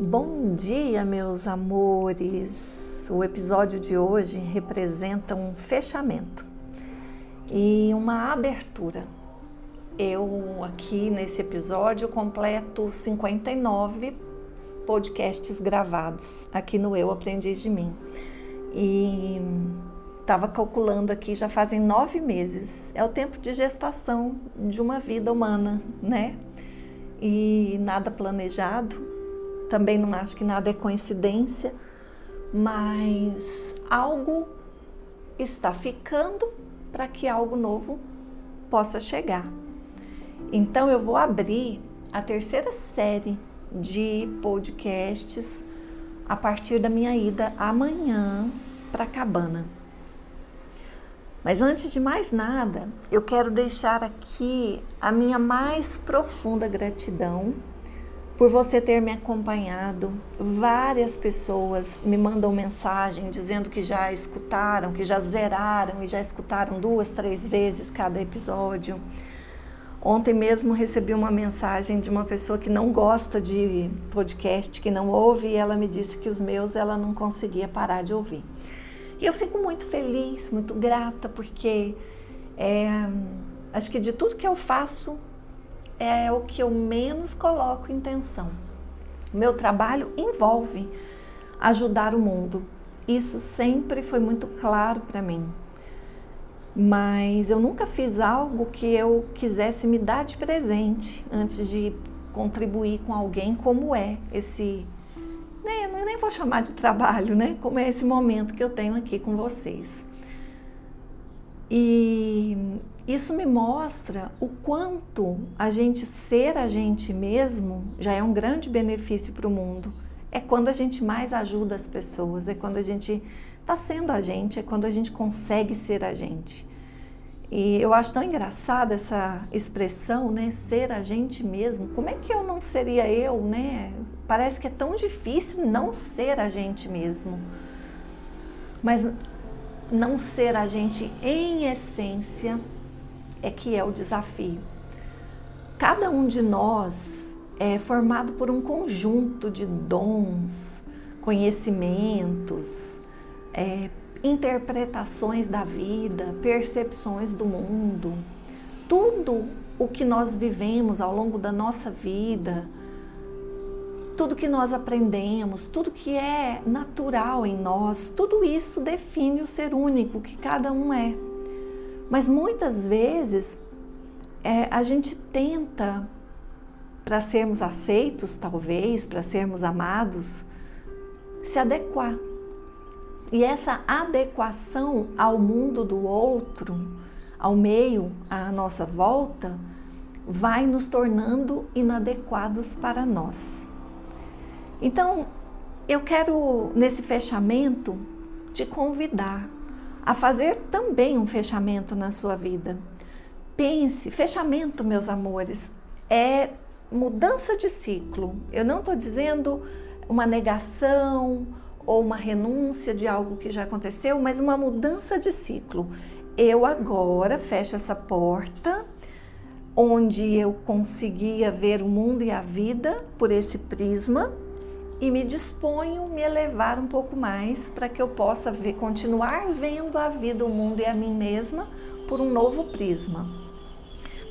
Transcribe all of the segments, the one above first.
Bom dia, meus amores! O episódio de hoje representa um fechamento e uma abertura. Eu, aqui nesse episódio, completo 59 podcasts gravados aqui no Eu Aprendiz de Mim. E estava calculando aqui, já fazem nove meses. É o tempo de gestação de uma vida humana, né? E nada planejado. Também não acho que nada é coincidência, mas algo está ficando para que algo novo possa chegar. Então eu vou abrir a terceira série de podcasts a partir da minha ida amanhã para Cabana. Mas antes de mais nada, eu quero deixar aqui a minha mais profunda gratidão por você ter me acompanhado. Várias pessoas me mandam mensagem dizendo que já escutaram, que já zeraram e já escutaram duas, três vezes cada episódio. Ontem mesmo recebi uma mensagem de uma pessoa que não gosta de podcast, que não ouve, e ela me disse que os meus ela não conseguia parar de ouvir. E eu fico muito feliz, muito grata, porque é, acho que de tudo que eu faço é o que eu menos coloco intenção. Meu trabalho envolve ajudar o mundo. Isso sempre foi muito claro para mim. Mas eu nunca fiz algo que eu quisesse me dar de presente antes de contribuir com alguém, como é esse nem, eu nem vou chamar de trabalho, né? Como é esse momento que eu tenho aqui com vocês. E isso me mostra o quanto a gente ser a gente mesmo já é um grande benefício para o mundo. É quando a gente mais ajuda as pessoas, é quando a gente está sendo a gente, é quando a gente consegue ser a gente. E eu acho tão engraçada essa expressão, né? Ser a gente mesmo. Como é que eu não seria eu, né? Parece que é tão difícil não ser a gente mesmo. Mas não ser a gente em essência é que é o desafio. Cada um de nós é formado por um conjunto de dons, conhecimentos, é, interpretações da vida, percepções do mundo, tudo o que nós vivemos ao longo da nossa vida, tudo que nós aprendemos, tudo que é natural em nós, tudo isso define o ser único que cada um é. Mas muitas vezes é, a gente tenta, para sermos aceitos, talvez, para sermos amados, se adequar e essa adequação ao mundo do outro, ao meio à nossa volta, vai nos tornando inadequados para nós. Então, eu quero, nesse fechamento, te convidar a fazer também um fechamento na sua vida. Pense, fechamento, meus amores, é mudança de ciclo. Eu não estou dizendo uma negação ou uma renúncia de algo que já aconteceu, mas uma mudança de ciclo. Eu agora fecho essa porta onde eu conseguia ver o mundo e a vida por esse prisma e me disponho me elevar um pouco mais para que eu possa ver, continuar vendo a vida, o mundo e a mim mesma por um novo prisma.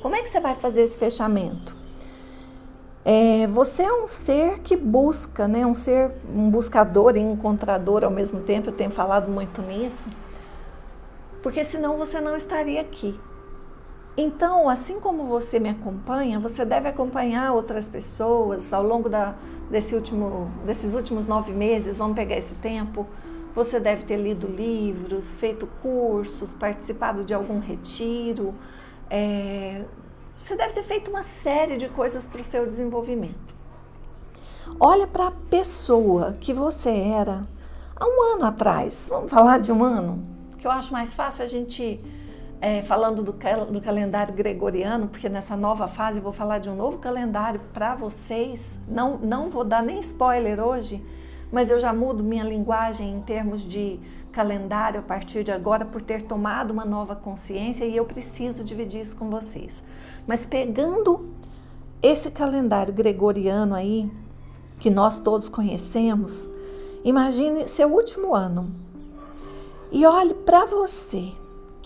Como é que você vai fazer esse fechamento? É, você é um ser que busca, né? um ser, um buscador e encontrador ao mesmo tempo. Eu tenho falado muito nisso, porque senão você não estaria aqui. Então, assim como você me acompanha, você deve acompanhar outras pessoas ao longo da, desse último, desses últimos nove meses. Vamos pegar esse tempo. Você deve ter lido livros, feito cursos, participado de algum retiro, é, você deve ter feito uma série de coisas para o seu desenvolvimento. Olha para a pessoa que você era há um ano atrás. Vamos falar de um ano? Que eu acho mais fácil a gente, é, falando do, do calendário gregoriano, porque nessa nova fase vou falar de um novo calendário para vocês. Não, não vou dar nem spoiler hoje, mas eu já mudo minha linguagem em termos de calendário a partir de agora por ter tomado uma nova consciência e eu preciso dividir isso com vocês. Mas pegando esse calendário gregoriano aí, que nós todos conhecemos, imagine seu último ano e olhe para você,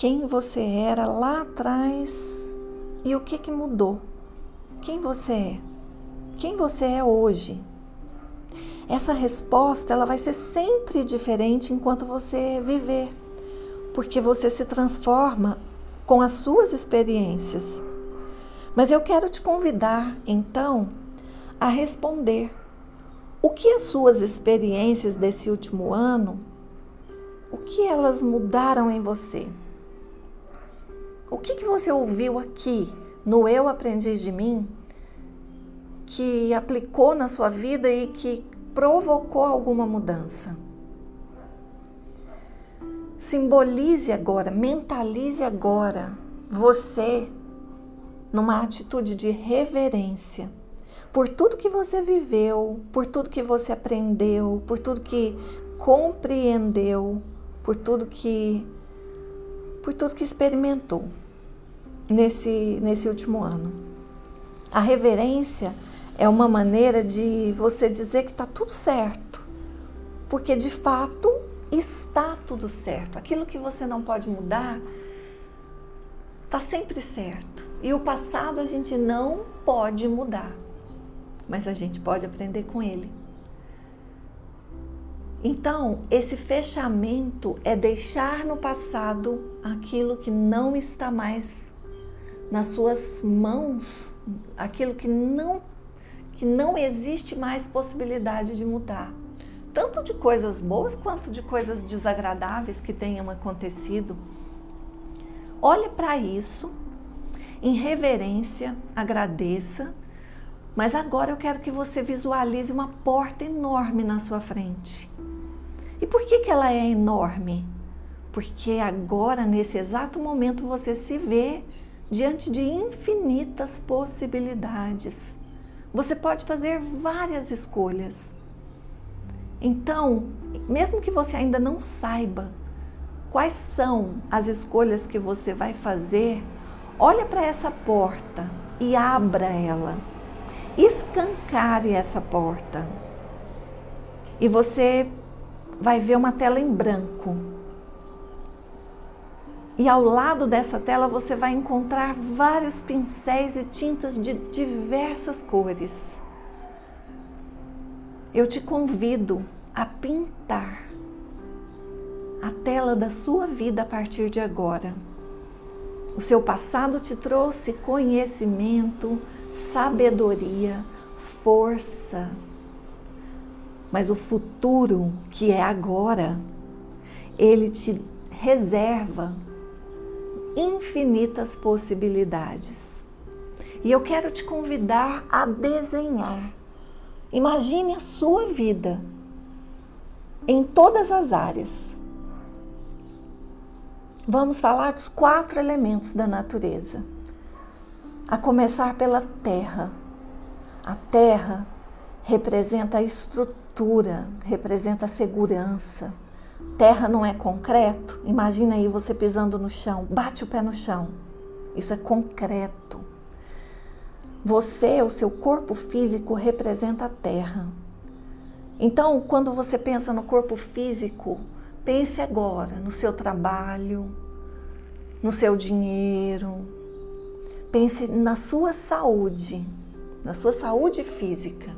quem você era lá atrás e o que, que mudou. Quem você é? Quem você é hoje? Essa resposta ela vai ser sempre diferente enquanto você viver, porque você se transforma com as suas experiências. Mas eu quero te convidar, então, a responder o que as suas experiências desse último ano, o que elas mudaram em você? O que, que você ouviu aqui no Eu Aprendi de Mim que aplicou na sua vida e que provocou alguma mudança? Simbolize agora, mentalize agora você numa atitude de reverência por tudo que você viveu, por tudo que você aprendeu, por tudo que compreendeu, por tudo que por tudo que experimentou nesse, nesse último ano. A reverência é uma maneira de você dizer que está tudo certo, porque de fato está tudo certo. Aquilo que você não pode mudar está sempre certo. E o passado a gente não pode mudar, mas a gente pode aprender com ele. Então, esse fechamento é deixar no passado aquilo que não está mais nas suas mãos aquilo que não que não existe mais possibilidade de mudar. Tanto de coisas boas quanto de coisas desagradáveis que tenham acontecido. Olhe para isso, em reverência, agradeça, mas agora eu quero que você visualize uma porta enorme na sua frente. E por que, que ela é enorme? Porque agora, nesse exato momento, você se vê diante de infinitas possibilidades. Você pode fazer várias escolhas. Então, mesmo que você ainda não saiba quais são as escolhas que você vai fazer, olha para essa porta e abra ela. Escancare essa porta. E você vai ver uma tela em branco e ao lado dessa tela você vai encontrar vários pincéis e tintas de diversas cores. Eu te convido a pintar a tela da sua vida a partir de agora. O seu passado te trouxe conhecimento, sabedoria, força. Mas o futuro, que é agora, ele te reserva infinitas possibilidades. E eu quero te convidar a desenhar. Imagine a sua vida em todas as áreas. Vamos falar dos quatro elementos da natureza. A começar pela terra. A terra representa a estrutura, representa a segurança, Terra não é concreto? Imagina aí você pisando no chão, bate o pé no chão. Isso é concreto. Você, o seu corpo físico, representa a terra. Então, quando você pensa no corpo físico, pense agora no seu trabalho, no seu dinheiro, pense na sua saúde, na sua saúde física.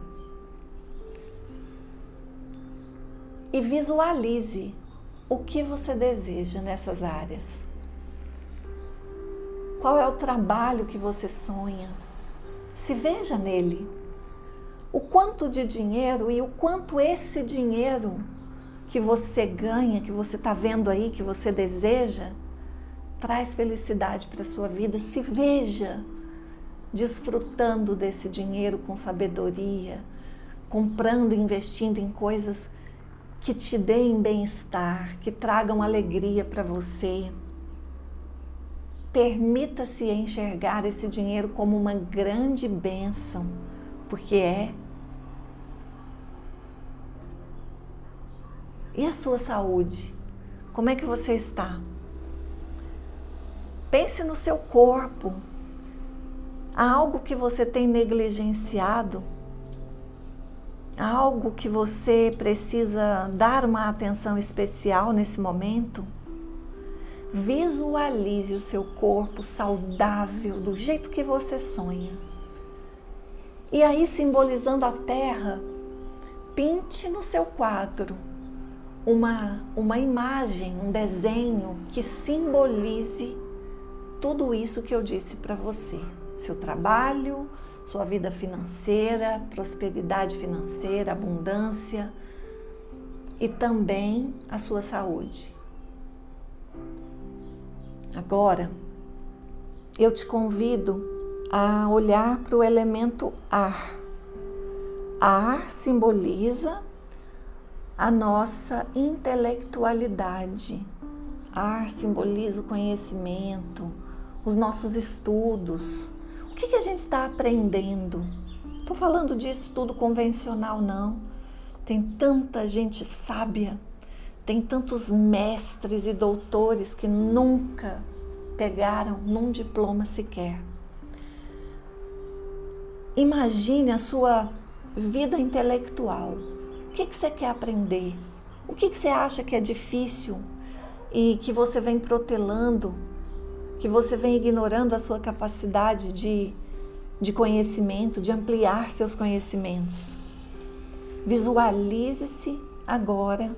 E visualize o que você deseja nessas áreas. Qual é o trabalho que você sonha? Se veja nele. O quanto de dinheiro e o quanto esse dinheiro que você ganha, que você está vendo aí, que você deseja, traz felicidade para a sua vida. Se veja desfrutando desse dinheiro com sabedoria, comprando, investindo em coisas que te deem bem-estar, que tragam alegria para você. Permita-se enxergar esse dinheiro como uma grande bênção, porque é. E a sua saúde? Como é que você está? Pense no seu corpo. Há algo que você tem negligenciado? Algo que você precisa dar uma atenção especial nesse momento, visualize o seu corpo saudável do jeito que você sonha. E aí, simbolizando a terra, pinte no seu quadro uma, uma imagem, um desenho que simbolize tudo isso que eu disse para você: seu trabalho, sua vida financeira, prosperidade financeira, abundância e também a sua saúde. Agora, eu te convido a olhar para o elemento ar. Ar simboliza a nossa intelectualidade. Ar simboliza o conhecimento, os nossos estudos, o que, que a gente está aprendendo? Estou falando de estudo convencional, não. Tem tanta gente sábia, tem tantos mestres e doutores que nunca pegaram num diploma sequer. Imagine a sua vida intelectual. O que, que você quer aprender? O que, que você acha que é difícil e que você vem protelando que você vem ignorando a sua capacidade de, de conhecimento, de ampliar seus conhecimentos. Visualize-se agora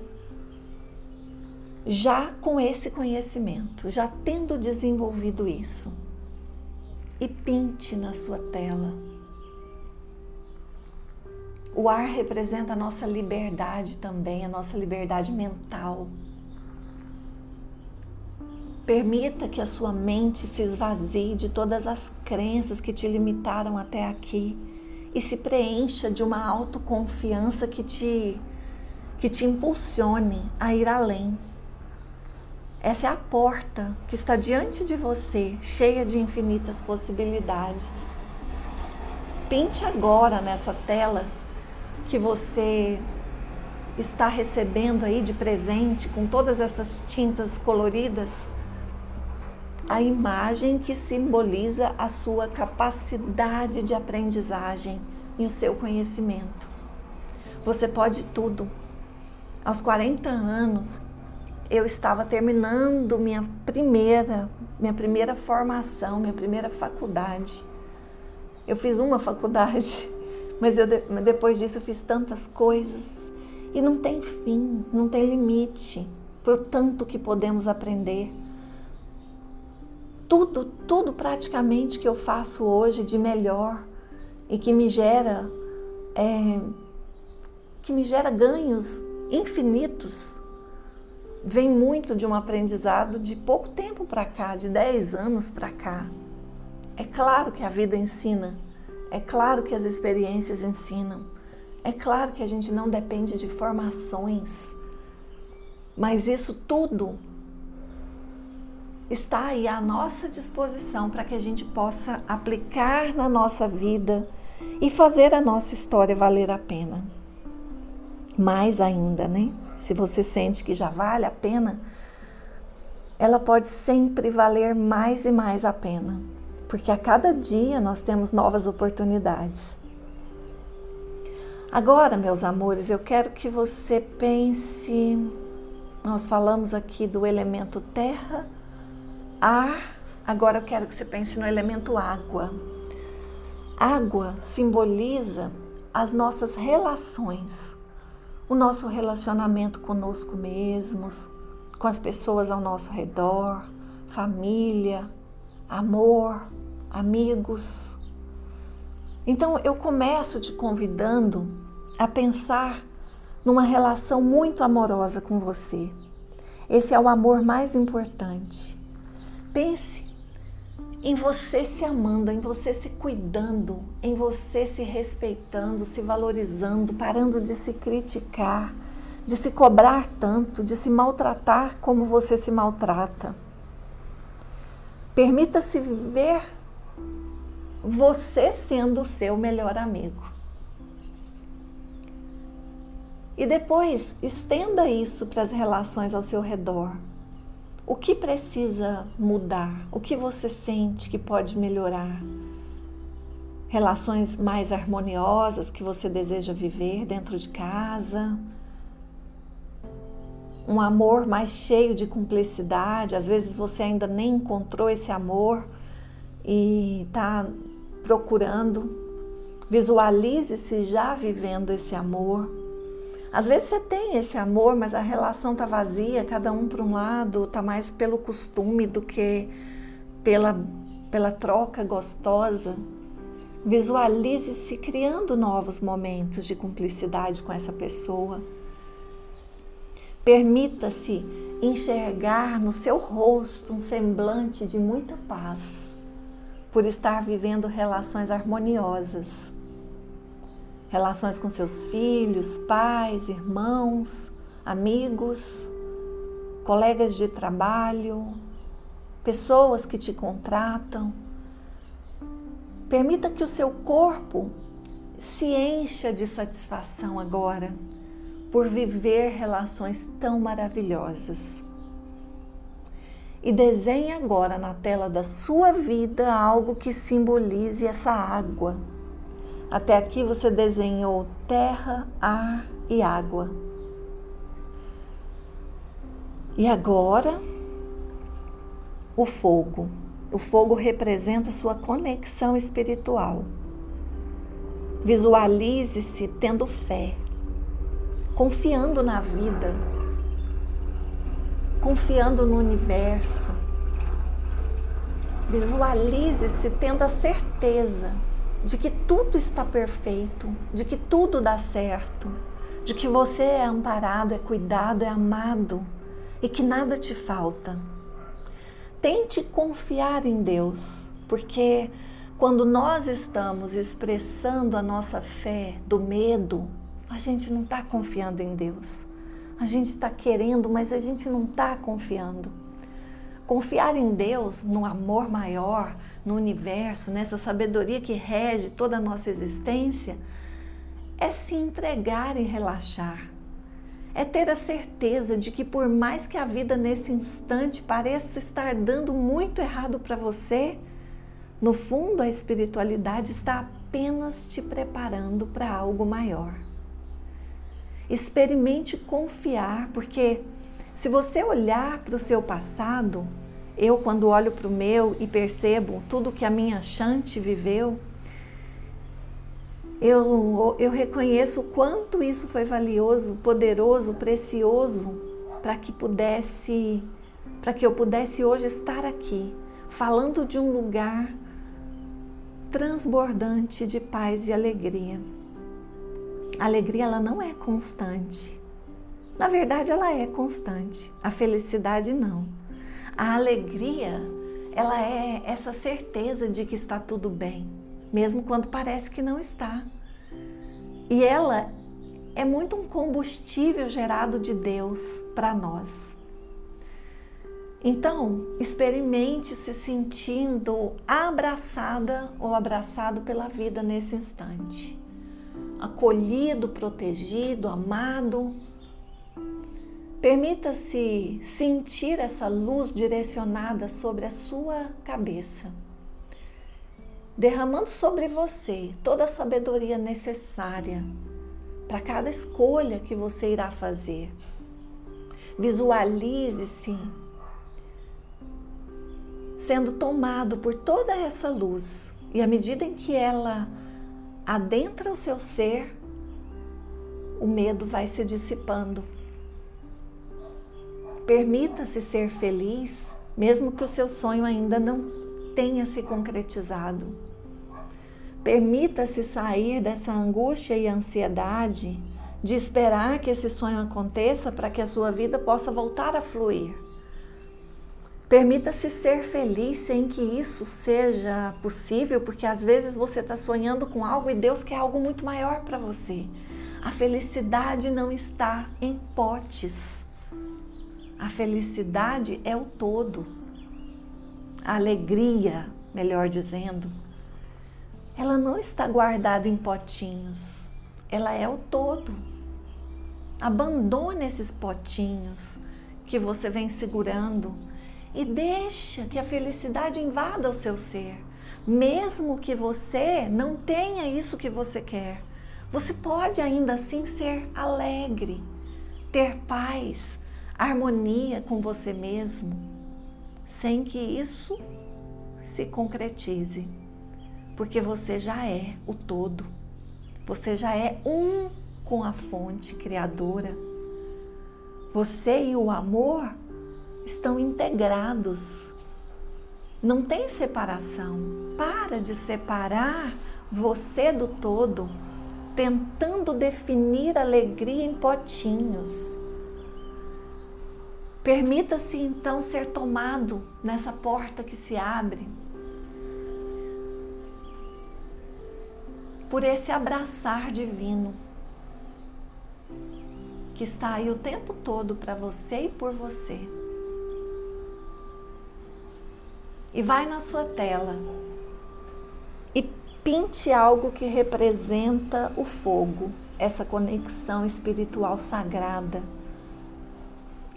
já com esse conhecimento, já tendo desenvolvido isso. E pinte na sua tela. O ar representa a nossa liberdade também, a nossa liberdade mental. Permita que a sua mente se esvazie de todas as crenças que te limitaram até aqui e se preencha de uma autoconfiança que te que te impulsione a ir além. Essa é a porta que está diante de você, cheia de infinitas possibilidades. Pinte agora nessa tela que você está recebendo aí de presente com todas essas tintas coloridas a imagem que simboliza a sua capacidade de aprendizagem e o seu conhecimento. Você pode tudo. Aos 40 anos, eu estava terminando minha primeira, minha primeira formação, minha primeira faculdade. Eu fiz uma faculdade, mas eu, depois disso eu fiz tantas coisas e não tem fim, não tem limite por tanto que podemos aprender tudo, tudo praticamente que eu faço hoje de melhor e que me gera é, que me gera ganhos infinitos vem muito de um aprendizado de pouco tempo para cá, de 10 anos para cá. É claro que a vida ensina, é claro que as experiências ensinam, é claro que a gente não depende de formações, mas isso tudo está aí à nossa disposição para que a gente possa aplicar na nossa vida e fazer a nossa história valer a pena. Mais ainda, né? Se você sente que já vale a pena, ela pode sempre valer mais e mais a pena, porque a cada dia nós temos novas oportunidades. Agora, meus amores, eu quero que você pense. Nós falamos aqui do elemento terra Ar, agora eu quero que você pense no elemento água. Água simboliza as nossas relações, o nosso relacionamento conosco mesmos, com as pessoas ao nosso redor, família, amor, amigos. Então eu começo te convidando a pensar numa relação muito amorosa com você. Esse é o amor mais importante. Pense em você se amando, em você se cuidando, em você se respeitando, se valorizando, parando de se criticar, de se cobrar tanto, de se maltratar como você se maltrata. Permita-se ver você sendo o seu melhor amigo. E depois estenda isso para as relações ao seu redor. O que precisa mudar? O que você sente que pode melhorar? relações mais harmoniosas que você deseja viver dentro de casa, um amor mais cheio de cumplicidade. Às vezes você ainda nem encontrou esse amor e está procurando. Visualize-se já vivendo esse amor. Às vezes você tem esse amor, mas a relação está vazia, cada um para um lado, está mais pelo costume do que pela, pela troca gostosa. Visualize-se criando novos momentos de cumplicidade com essa pessoa. Permita-se enxergar no seu rosto um semblante de muita paz, por estar vivendo relações harmoniosas. Relações com seus filhos, pais, irmãos, amigos, colegas de trabalho, pessoas que te contratam Permita que o seu corpo se encha de satisfação agora por viver relações tão maravilhosas. E desenhe agora na tela da sua vida algo que simbolize essa água. Até aqui você desenhou terra, ar e água. E agora, o fogo. O fogo representa sua conexão espiritual. Visualize-se tendo fé, confiando na vida, confiando no universo. Visualize-se tendo a certeza de que tudo está perfeito, de que tudo dá certo, de que você é amparado, é cuidado, é amado e que nada te falta. Tente confiar em Deus, porque quando nós estamos expressando a nossa fé do medo, a gente não está confiando em Deus. A gente está querendo, mas a gente não está confiando. Confiar em Deus, no amor maior, no universo, nessa sabedoria que rege toda a nossa existência, é se entregar e relaxar é ter a certeza de que, por mais que a vida nesse instante pareça estar dando muito errado para você, no fundo a espiritualidade está apenas te preparando para algo maior. Experimente confiar, porque se você olhar para o seu passado, eu, quando olho para o meu e percebo tudo que a minha Chante viveu, eu, eu reconheço o quanto isso foi valioso, poderoso, precioso para que pudesse, para que eu pudesse hoje estar aqui, falando de um lugar transbordante de paz e alegria. A alegria ela não é constante. Na verdade, ela é constante. A felicidade não. A alegria, ela é essa certeza de que está tudo bem mesmo quando parece que não está. E ela é muito um combustível gerado de Deus para nós. Então, experimente se sentindo abraçada ou abraçado pela vida nesse instante. Acolhido, protegido, amado. Permita-se sentir essa luz direcionada sobre a sua cabeça derramando sobre você toda a sabedoria necessária para cada escolha que você irá fazer. Visualize-se sendo tomado por toda essa luz, e à medida em que ela adentra o seu ser, o medo vai se dissipando. Permita-se ser feliz, mesmo que o seu sonho ainda não tenha se concretizado. Permita-se sair dessa angústia e ansiedade de esperar que esse sonho aconteça para que a sua vida possa voltar a fluir. Permita-se ser feliz sem que isso seja possível, porque às vezes você está sonhando com algo e Deus quer algo muito maior para você. A felicidade não está em potes. A felicidade é o todo. A alegria, melhor dizendo, ela não está guardada em potinhos, ela é o todo. Abandone esses potinhos que você vem segurando e deixa que a felicidade invada o seu ser. Mesmo que você não tenha isso que você quer, você pode ainda assim ser alegre, ter paz, harmonia com você mesmo, sem que isso se concretize, porque você já é o todo, você já é um com a fonte criadora. Você e o amor estão integrados. Não tem separação. Para de separar você do todo, tentando definir alegria em potinhos. Permita-se então ser tomado nessa porta que se abre por esse abraçar divino que está aí o tempo todo para você e por você. E vai na sua tela e pinte algo que representa o fogo, essa conexão espiritual sagrada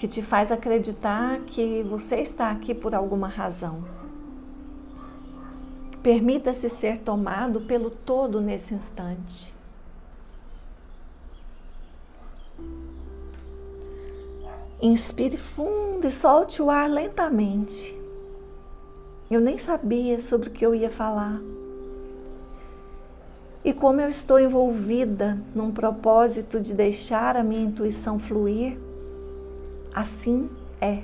que te faz acreditar que você está aqui por alguma razão. Permita-se ser tomado pelo todo nesse instante. Inspire fundo e solte o ar lentamente. Eu nem sabia sobre o que eu ia falar. E como eu estou envolvida num propósito de deixar a minha intuição fluir, assim é.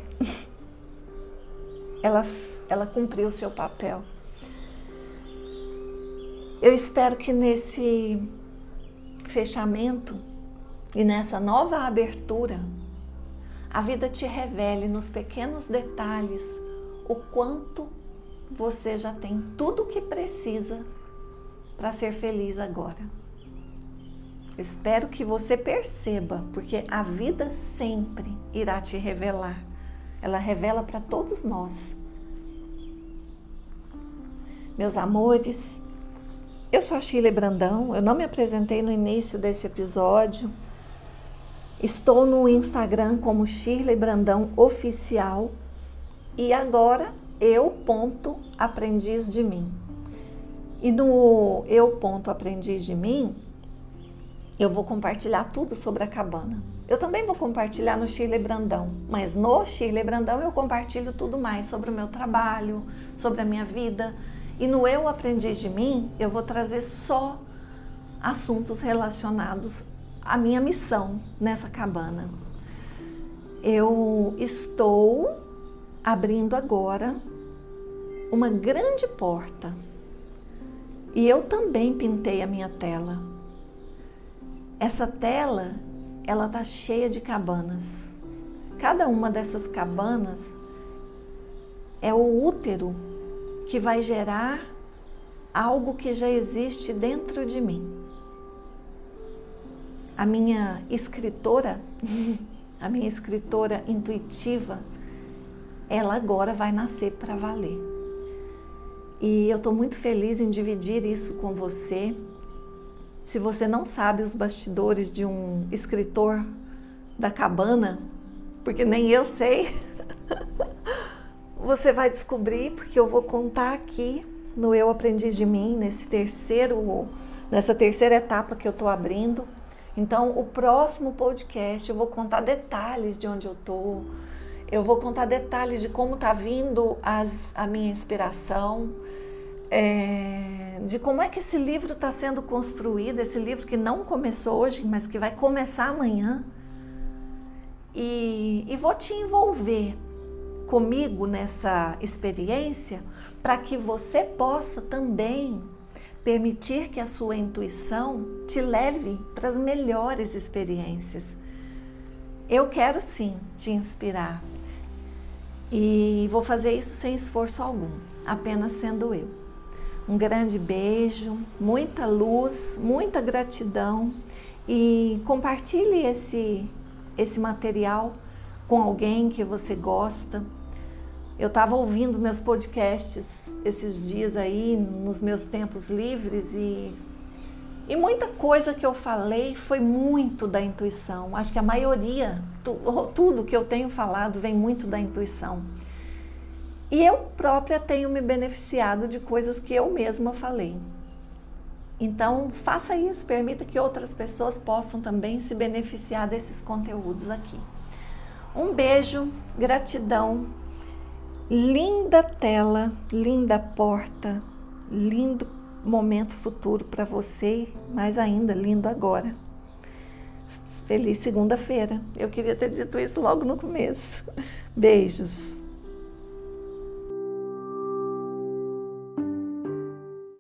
Ela, ela cumpriu o seu papel. Eu espero que nesse fechamento e nessa nova abertura, a vida te revele nos pequenos detalhes o quanto você já tem tudo o que precisa para ser feliz agora. Espero que você perceba, porque a vida sempre irá te revelar. Ela revela para todos nós. Meus amores, eu sou a Chile Brandão, eu não me apresentei no início desse episódio. Estou no Instagram como Shirley Brandão Oficial e agora eu ponto aprendiz de mim. E no eu ponto aprendiz de mim, eu vou compartilhar tudo sobre a cabana. Eu também vou compartilhar no Shirley Brandão, mas no Shirley Brandão eu compartilho tudo mais sobre o meu trabalho, sobre a minha vida. E no Eu Aprendiz de Mim, eu vou trazer só assuntos relacionados a minha missão nessa cabana. Eu estou abrindo agora uma grande porta e eu também pintei a minha tela. Essa tela, ela tá cheia de cabanas. Cada uma dessas cabanas é o útero que vai gerar algo que já existe dentro de mim a minha escritora, a minha escritora intuitiva, ela agora vai nascer para valer. E eu estou muito feliz em dividir isso com você. Se você não sabe os bastidores de um escritor da cabana, porque nem eu sei, você vai descobrir, porque eu vou contar aqui no Eu Aprendi de Mim, nesse terceiro, nessa terceira etapa que eu estou abrindo. Então, o próximo podcast eu vou contar detalhes de onde eu tô, eu vou contar detalhes de como tá vindo as, a minha inspiração, é, de como é que esse livro está sendo construído, esse livro que não começou hoje, mas que vai começar amanhã. E, e vou te envolver comigo nessa experiência para que você possa também permitir que a sua intuição te leve para as melhores experiências. Eu quero sim te inspirar e vou fazer isso sem esforço algum, apenas sendo eu. Um grande beijo, muita luz, muita gratidão e compartilhe esse, esse material com alguém que você gosta eu estava ouvindo meus podcasts esses dias aí, nos meus tempos livres, e, e muita coisa que eu falei foi muito da intuição. Acho que a maioria, tu, tudo que eu tenho falado vem muito da intuição. E eu própria tenho me beneficiado de coisas que eu mesma falei. Então, faça isso, permita que outras pessoas possam também se beneficiar desses conteúdos aqui. Um beijo, gratidão, linda tela, linda porta, lindo momento futuro para você, mais ainda lindo agora. Feliz segunda-feira. Eu queria ter dito isso logo no começo. Beijos.